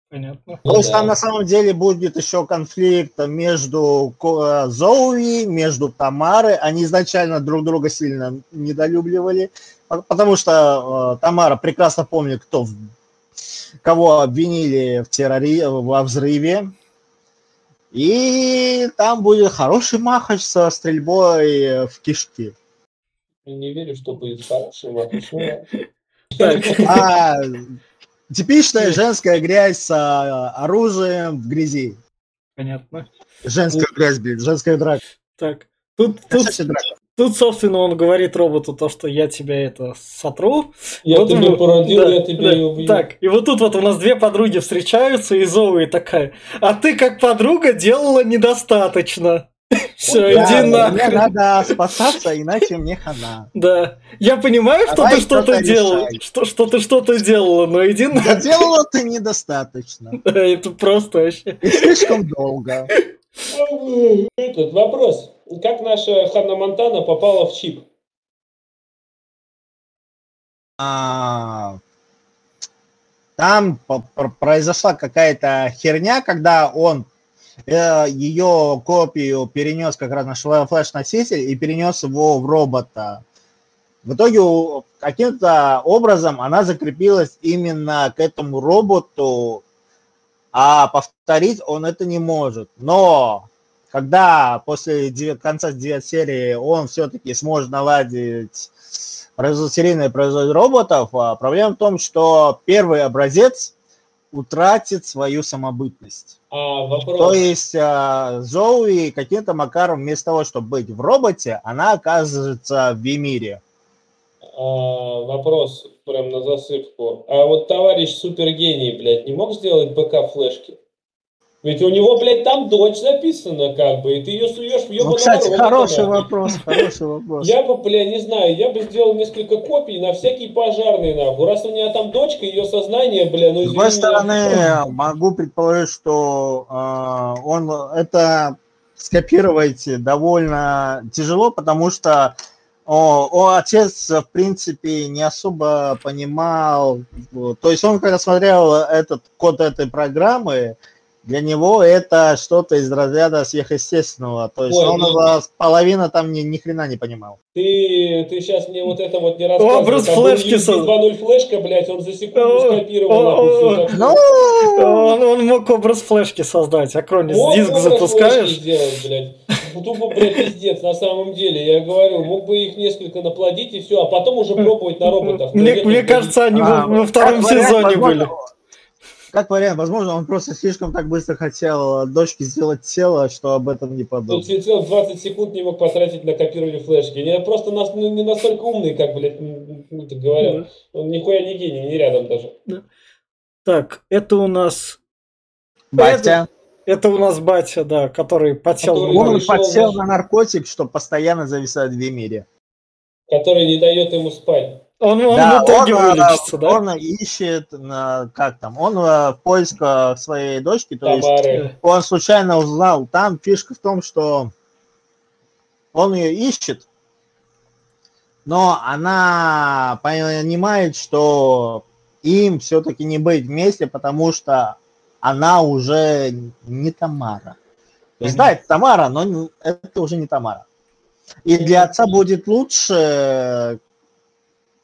Понятно. Ну То есть там на самом деле будет еще конфликт между э, Зоуи, между Тамарой. Они изначально друг друга сильно недолюбливали, по- потому что э, Тамара прекрасно помнит, кто, кого обвинили в террори... во взрыве. И там будет хороший махач со стрельбой э, в кишки. Я не верю, что будет почему? Так, А, типичная женская грязь с а, оружием в грязи. понятно. Женская грязь, блин, женская драка. Так, тут, тут. Тут, собственно, он говорит роботу то, что я тебя это сотру. Я Вот тебя породил, да, я тебя да. и убью. Так, и вот тут вот у нас две подруги встречаются, и Зоуи такая, а ты как подруга делала недостаточно. Все, Да, иди Да, мне нахрен. надо спасаться, иначе мне хана. Да. Я понимаю, что Давай ты что-то делала, решай. что, что ты что-то делала, но иди на... Доделала ты недостаточно. Это просто вообще. И слишком долго. Этот вопрос. Как наша Ханна Монтана попала в чип? А, там произошла какая-то херня, когда он э, ее копию перенес как раз на флеш-носитель и перенес его в робота. В итоге каким-то образом она закрепилась именно к этому роботу, а повторить он это не может. Но когда после конца 9 серии он все-таки сможет наладить серийное производство роботов, а проблема в том, что первый образец утратит свою самобытность. А, вопрос. То есть а, Зоуи каким-то макаром вместо того, чтобы быть в роботе, она оказывается в Вимире. А, вопрос прям на засыпку. А вот товарищ супергений, блядь, не мог сделать БК-флешки? Ведь у него, блядь, там дочь записана, как бы, и ты ее суешь в ебаного Ну, кстати, хороший вопрос, хороший вопрос. Я бы, бля, не знаю, я бы сделал несколько копий на всякий пожарный, нахуй. Раз у меня там дочка, ее сознание, бля, ну С другой стороны, могу предположить, что э, он это скопировать довольно тяжело, потому что о, о, отец, в принципе, не особо понимал. То есть он, когда смотрел этот код этой программы, для него это что-то из разряда сверхъестественного. То есть Ой, он ну... половина там ни, ни хрена не понимал. Ты, ты сейчас мне вот это вот не рассказывай. Образ флешки создал. 2.0 флешка, блядь, он за секунду скопировал. Ну, он, он мог образ флешки создать. Акронис диск запускаешь. сделать, блядь. Тупо, блядь, пиздец, на самом деле. Я говорю, мог бы их несколько наплодить и все, а потом уже пробовать на роботах. Мне, мне кажется, они а, во втором сезоне были как вариант, возможно, он просто слишком так быстро хотел дочке сделать тело, что об этом не подумал. Тут сидел 20 секунд не мог потратить на копирование флешки. Я просто нас, ну, не настолько умный, как, блядь, говорят. Он нихуя не гений, не рядом даже. Так, это у нас... Батя. Это, это у нас батя, да, который подсел. Который он подсел на наркотик, что постоянно зависает в мире. Который не дает ему спать. Он, он да, в итоге он, а, вылечится, да? Он ищет, как там, он а, в поисках своей дочки, то Тамары. есть он случайно узнал, там фишка в том, что он ее ищет, но она понимает, что им все-таки не быть вместе, потому что она уже не Тамара. То есть, да, это Тамара, но это уже не Тамара. И для отца будет лучше,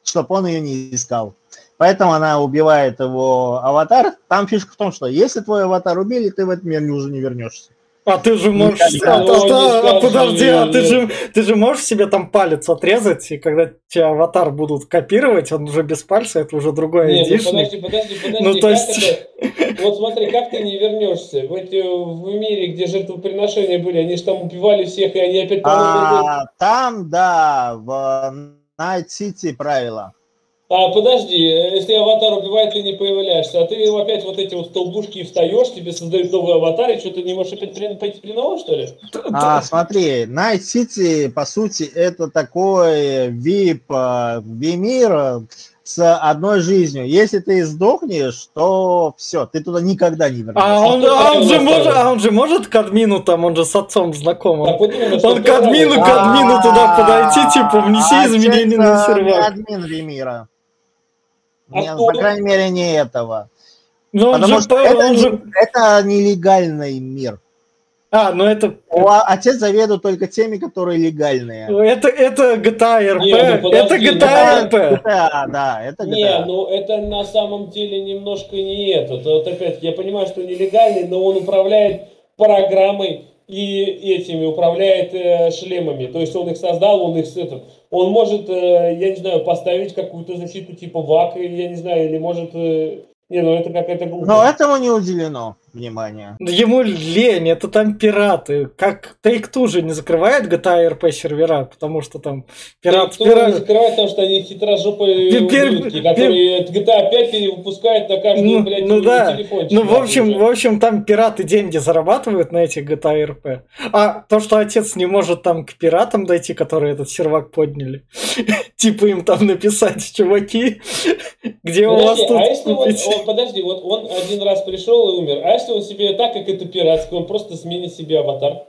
чтобы он ее не искал. Поэтому она убивает его аватар. Там фишка в том, что если твой аватар убили, ты в этот мир уже не вернешься. А ты же можешь... А, а, а, подожди, а ты же, ты же можешь себе там палец отрезать, и когда тебя аватар будут копировать, он уже без пальца, это уже другой Нет, ну подожди, подожди, подожди. Ну, то есть... Это... Вот смотри, как ты не вернешься? В, эти, в мире, где жертвоприношения были, они же там убивали всех, и они опять... А, там, да, в Night City правила. А, подожди, если аватар убивает, ты не появляешься, а ты опять вот эти вот столбушки встаешь, тебе создают новый аватар, и что, ты не можешь опять пойти при новом, что ли? А, смотри, Night City, по сути, это такой VIP, V-мир с одной жизнью. Если ты сдохнешь, то все, ты туда никогда не вернешься. А он, а он, же, может, а он же может к админу там, он же с отцом знаком. Именно, он к админу, к админу туда подойти, типа, внеси а изменения на сервак. админ Вимира. А по крайней мере, не этого. Но Потому что это, же... это нелегальный мир. А, ну это... Отец заведует только теми, которые легальные. Это, это GTA RP. Не, ну это GTA RP. GTA, да, это GTA. Не, ну это на самом деле немножко не это. Вот опять, я понимаю, что нелегальный, но он управляет программой и этими, управляет э, шлемами. То есть он их создал, он их... Это, он может, э, я не знаю, поставить какую-то защиту типа ВАК, я не знаю, или может... Э, не, ну это какая-то глупость. Но этому не уделено внимания. Ему лень, это там пираты. Как Take-Two же не закрывает GTA RP сервера, потому что там пират... Take-Two пират... не закрывает, потому что они хитрожопые Пер... ублюдки, которые GTA 5 перевыпускают на каждом, ну, блядь, ну, да. телефончик. Ну, в общем, уже. в общем, там пираты деньги зарабатывают на этих GTA RP. А то, что отец не может там к пиратам дойти, которые этот сервак подняли, типа им там написать, чуваки, где у вас тут... А если вот, подожди, вот он один раз пришел и умер, а если он себе так, как это пиратский, он просто сменит себе аватар?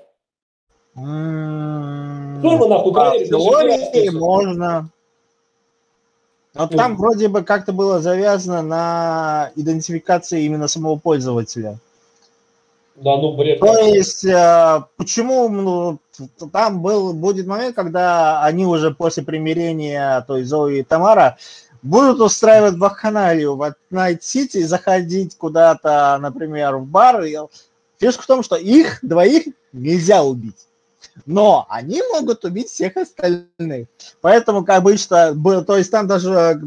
М, Ну его нахуй проверить, теории можно. Но там вроде бы как-то было завязано на идентификации именно самого пользователя. Да, ну бред. То есть, э, почему ну, там был, будет момент, когда они уже после примирения, то есть Зои и Тамара, будут устраивать баханалию в Найт-Сити, заходить куда-то, например, в бар. И Фишка в том, что их двоих нельзя убить. Но они могут убить всех остальных. Поэтому, как обычно, то есть там даже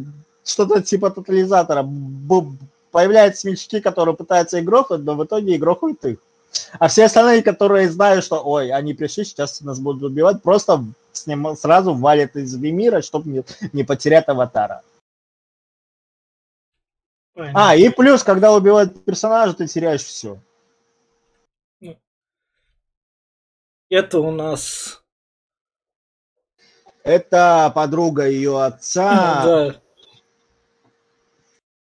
что-то типа тотализатора. Появляются смельчаки, которые пытаются их но в итоге и грохают их. А все остальные, которые знают, что, ой, они пришли, сейчас нас будут убивать, просто с ним сразу валят из мира, чтобы не, не потерять аватара. Понятно. А, и плюс, когда убивают персонажа, ты теряешь все. Это у нас... Это подруга ее отца. Да.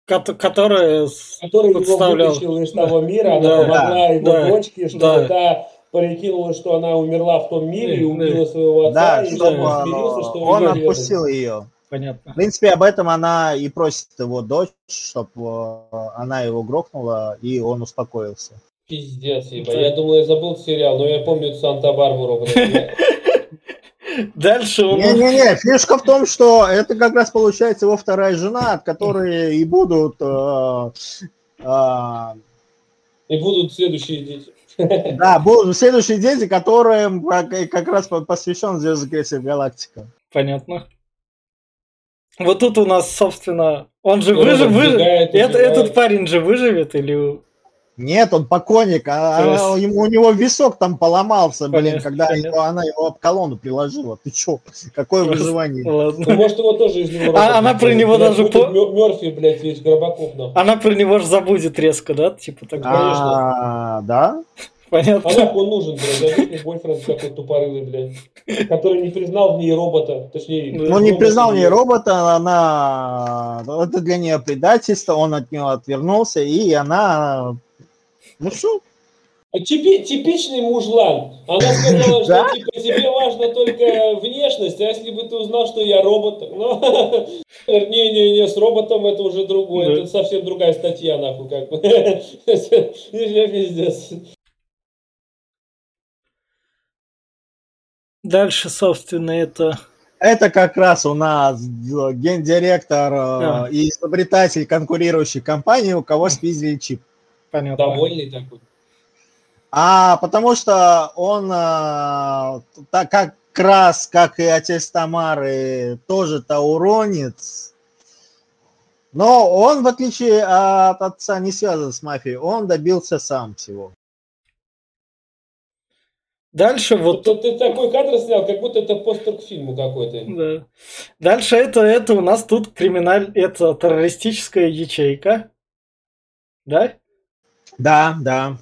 Кото- Которая... который его подставлял. вытащил из того мира, она Да, помогла его да, дочке, чтобы да. та прикинула, что она умерла в том мире и Да, убила своего отца, Да, и чтобы он смирился, что он отпустил ее. Понятно. В принципе, об этом она и просит его дочь, чтобы она его грохнула, и он успокоился. Пиздец. Да. Я думал, я забыл сериал, но я помню Санта-Барбару. Дальше у нас... Не-не-не, фишка в том, что это как раз получается его вторая жена, от которой и будут э, э, И будут следующие дети. да, будут следующие дети, которым как, раз по- посвящен Звездный крейсер Галактика. Понятно. Вот тут у нас, собственно, он же Робот выжив, Это, этот парень же выживет или... Нет, он покойник, а, а есть- ему, у него висок там поломался, блин, Понятно, когда понятно. его- она его об колонну приложила. Ты чё? Какое Просто- выживание? Ну, Ладно. может, его тоже из него А она про него Блядь, даже по- Мё- Мёрфи, блядь, весь Гробокоп, нахуй. Она про него же забудет резко, да? Типа так. А, да? А Понятно. нахуй он нужен, блядь, завидный бойфренд какой тупорылый, блядь, который не признал в ней робота, точнее... Ну, Ну, не признал в ней робота, она... Это для нее предательство, он от нее отвернулся, и она... Ну что? А типи- типичный мужлан. Она сказала, что Да? типа тебе важна только внешность, а если бы ты узнал, что я робот, ну, не-не-не, с роботом это уже другое, Да. это совсем другая статья, нахуй, как бы. Я пиздец. Дальше, собственно, это... Это как раз у нас гендиректор э, А. и изобретатель конкурирующей компании, у кого спиздили чип. Понятно. Довольный такой. А потому что он, э, так как раз, как и отец Тамары, тоже тауронец, но он, в отличие от отца, не связан с мафией, он добился сам всего. Дальше вот... Вот ты такой кадр снял, как будто это постер к фильму какой-то. Да. Дальше это, это у нас тут криминаль... Это террористическая ячейка. Да? Да, да.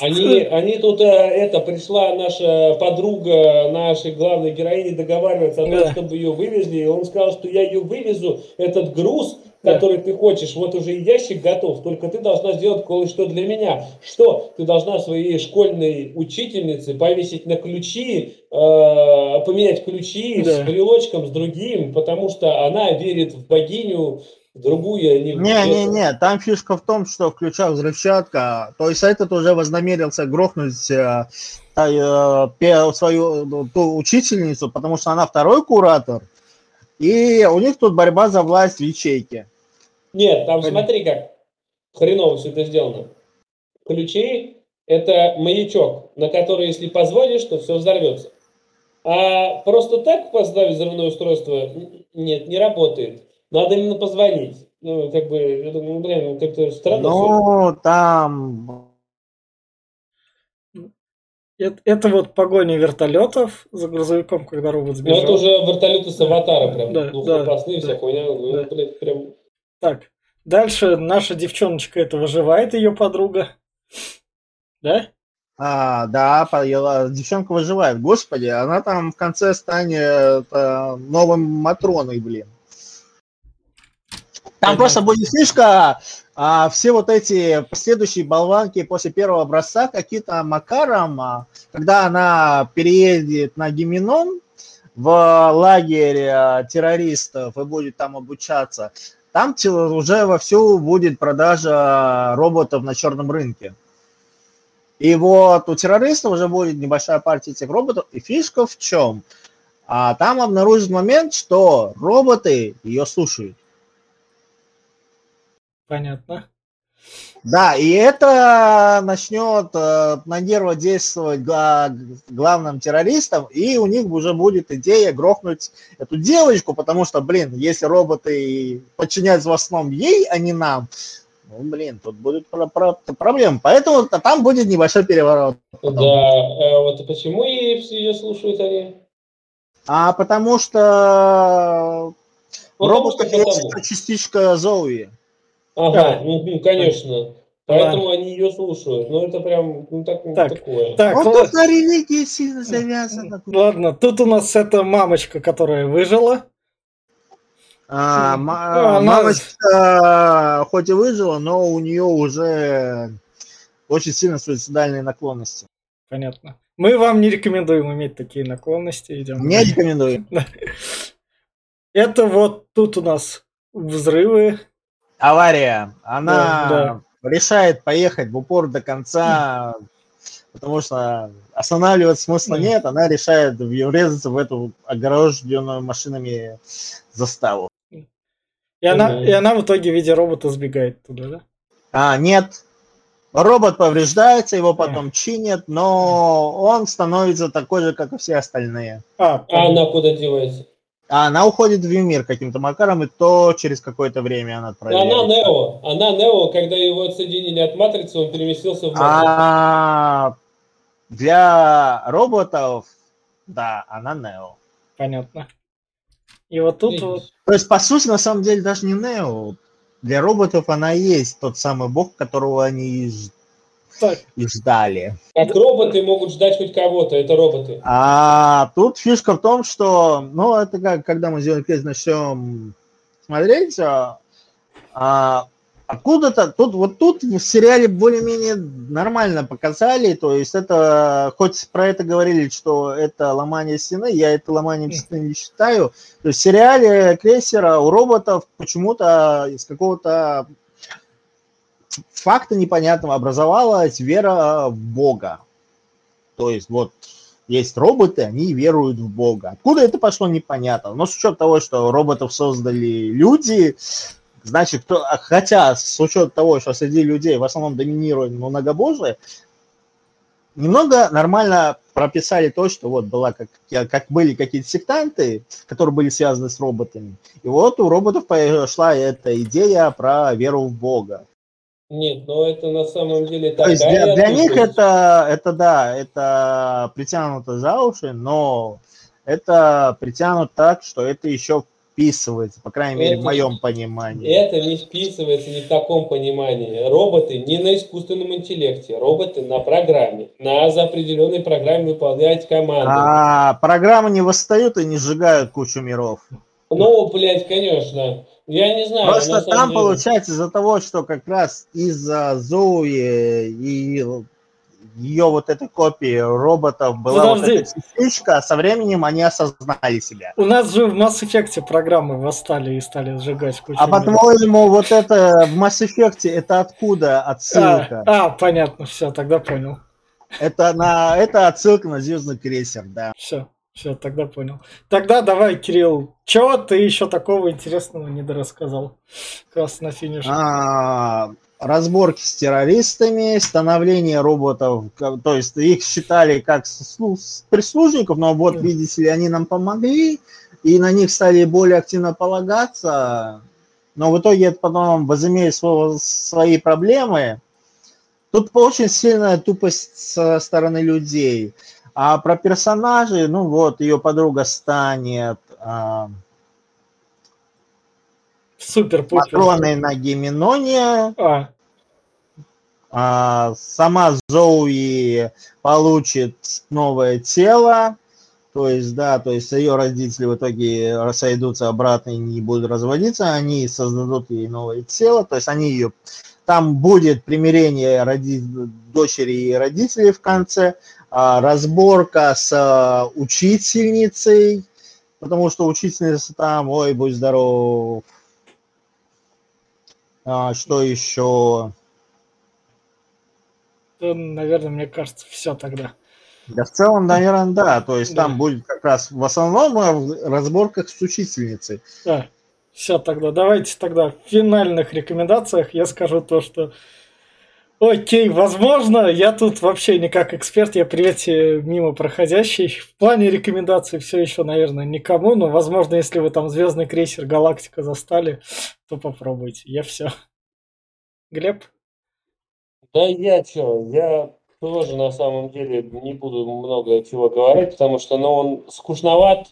Они, они тут, э, это, пришла наша подруга нашей главной героини договариваться о том, Да. чтобы ее вывезли, и он сказал, что я ее вывезу, этот груз. Который ты хочешь, вот уже и ящик готов, только ты должна сделать кое-что для меня. Что? Ты должна своей школьной учительнице повесить на ключи, э, поменять ключи Да. с брелочком, с другим, потому что она верит в богиню, в другую, а не в эту. Не-не-не, там фишка в том, что включал взрывчатка, то есть этот уже вознамерился грохнуть э, э, свою ну, ту учительницу, потому что она второй куратор, и у них тут борьба за власть в ячейке. Нет, там Понятно. смотри как хреново все это сделано. Ключи – это маячок, на который, если позвонишь, то все взорвется. А просто так поставить взрывное устройство нет, не работает. Надо именно позвонить. Ну, как бы, я думаю, ну, блин, ну, как-то странно. Ну, там... Это, это вот погоня вертолетов за грузовиком, когда робот Ну, сбежал. это уже вертолеты с аватара, прям, Да, ну, да, запасные, да. вся хуйня. Ну, Да. блядь, прям... Так, дальше наша девчоночка это выживает, ее подруга. Да? А, да, поела. девчонка выживает. Господи, она там в конце станет э, новым Матроной, блин. Там Понятно. просто будет фишка, а, все вот эти последующие болванки после первого образца какие-то макаром а, когда она переедет на Гименон в лагерь э, террористов и будет там обучаться, там уже вовсю будет продажа роботов на черном рынке. И вот у террористов уже будет небольшая партия этих роботов. И фишка в чем? А там обнаружит момент, что роботы ее слушают. Понятно. Да, и это начнет э, на нервы действовать главным террористам, и у них уже будет идея грохнуть эту девочку, потому что, блин, если роботы подчиняются в основном ей, а не нам, ну, блин, тут будет про про проблема. Поэтому там будет небольшой переворот. Да, э, вот почему ее слушают они? А потому что потому роботов есть частичка Зоуи. Ага, ну, ну конечно. Поэтому да. они ее слушают. Ну, это прям ну, так, так, такое. Так, ну, тут на религии сильно завязано. Ладно, тут у нас эта мамочка, которая выжила. А, ну, Она... Мамочка хоть и выжила, но у нее уже очень сильно суицидальные наклонности. Понятно. Мы вам не рекомендуем иметь такие наклонности. Идем. Не рекомендуем. Это вот тут у нас взрывы. Авария. Она да, да. решает поехать в упор до конца, потому что останавливать смысла нет. Она решает врезаться в эту огороженную машинами заставу. И она, и она в итоге в виде робота сбегает туда, да? А, нет. Робот повреждается, его потом а. чинят, но он становится такой же, как и все остальные. А, а она куда девается? А она уходит в мир каким-то макаром, и то через какое-то время она отправляет. Она Нео. Она Нео, когда его отсоединили от матрицы, он переместился в матрицу. А для роботов, да, она Нео. Понятно. И вот тут вот... То есть, по сути, на самом деле, даже не Нео. Для роботов она и есть тот самый бог, которого они так. и ждали. Как роботы могут ждать хоть кого-то, это роботы. А тут фишка в том, что, ну, это как, когда мы Зеленый Крест начнем смотреть, а, а откуда-то, тут вот тут в сериале более-менее нормально показали, то есть это, хоть про это говорили, что это ломание стены, я это ломанием стены не считаю, то есть в сериале крейсера у роботов почему-то из какого-то факта непонятного образовалась вера в Бога. То есть вот есть роботы, они веруют в Бога. Откуда это пошло, непонятно. Но с учетом того, что роботов создали люди, Значит, кто, хотя с учетом того, что среди людей в основном доминирует многобожие, немного нормально прописали то, что вот была как, как были какие-то сектанты, которые были связаны с роботами. И вот у роботов пошла эта идея про веру в Бога. Нет, но это на самом деле такая... То есть для, для них это, это да, это притянуто за уши, но это притянуто так, что это еще вписывается, по крайней мере, это, в моем понимании. Это не вписывается ни в таком понимании. Роботы не на искусственном интеллекте, роботы на программе. На за определенной программе выполнять команды. А программы не восстают и не сжигают кучу миров. Ну, блядь, конечно. Я не знаю. Просто там деле... получается из-за того, что как раз из-за Зоуи и ее вот этой копии роботов была Подожди. вот эта частичка, а со временем они осознали себя. У нас же в Mass Effect программы восстали и стали сжигать кучу. А по-твоему, вот это в Mass Effect это откуда отсылка? А, а понятно, все, тогда понял. Это на это отсылка на Звездный крейсер, да. Все, все, тогда понял. Тогда давай, Кирилл, чего ты еще такого интересного не дорассказал? Как раз на финише. А, разборки с террористами, становление роботов, то есть их считали как прислужников, но вот, видите ли, они нам помогли, и на них стали более активно полагаться, но в итоге это потом возымеет свои проблемы. Тут очень сильная тупость со стороны людей. А про персонажей, ну вот, ее подруга станет... А, Супер Матроной на Гименоне. А. А, сама Зоуи получит новое тело. То есть, да, то есть ее родители в итоге рассойдутся обратно и не будут разводиться, они создадут ей новое тело, то есть они ее... Там будет примирение роди... дочери и родителей в конце, разборка с а, учительницей, потому что учительница там, ой, будь здоров. А, что еще? Наверное, мне кажется, все тогда. Да, в целом, наверное, да. То есть да. там будет как раз в основном в разборках с учительницей. Да. Все тогда. Давайте тогда в финальных рекомендациях я скажу то, что Окей, возможно, я тут вообще не как эксперт, я привет мимо проходящий. В плане рекомендаций все еще, наверное, никому, но, возможно, если вы там Звездный крейсер Галактика застали, то попробуйте. Я все. Глеб? Да я что, я тоже на самом деле не буду много чего говорить, потому что ну, он скучноват.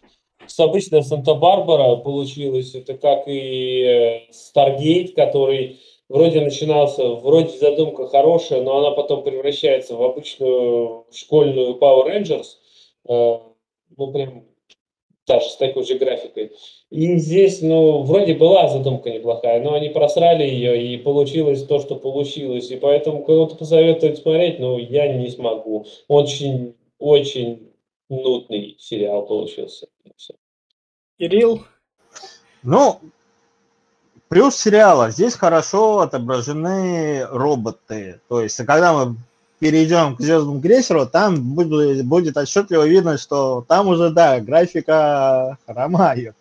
С обычным Санта-Барбара получилось. Это как и Старгейт, э, который вроде начинался, вроде задумка хорошая, но она потом превращается в обычную школьную Power Rangers, э, ну прям даже с такой же графикой. И здесь, ну, вроде была задумка неплохая, но они просрали ее, и получилось то, что получилось. И поэтому кому-то посоветовать смотреть, ну, я не смогу. Очень, очень нудный сериал получился. Кирилл? Ну, Плюс сериала. Здесь хорошо отображены роботы. То есть, когда мы перейдем к звездному крейсеру, там будет, будет отчетливо видно, что там уже, да, графика хромает.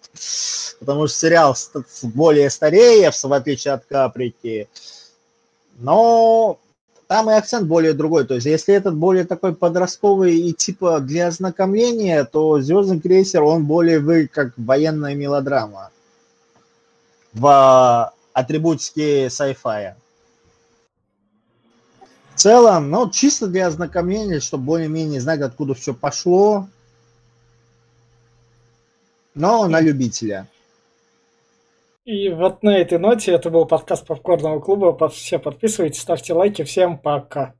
Потому что сериал более старее, в отличие от Каприки. Но там и акцент более другой. То есть, если этот более такой подростковый и типа для ознакомления, то Звездный крейсер, он более вы как военная мелодрама в атрибутике sci-fi. В целом, ну, чисто для ознакомления, чтобы более-менее знать, откуда все пошло. Но на любителя. И вот на этой ноте это был подкаст Попкорного клуба. Все подписывайтесь, ставьте лайки. Всем пока.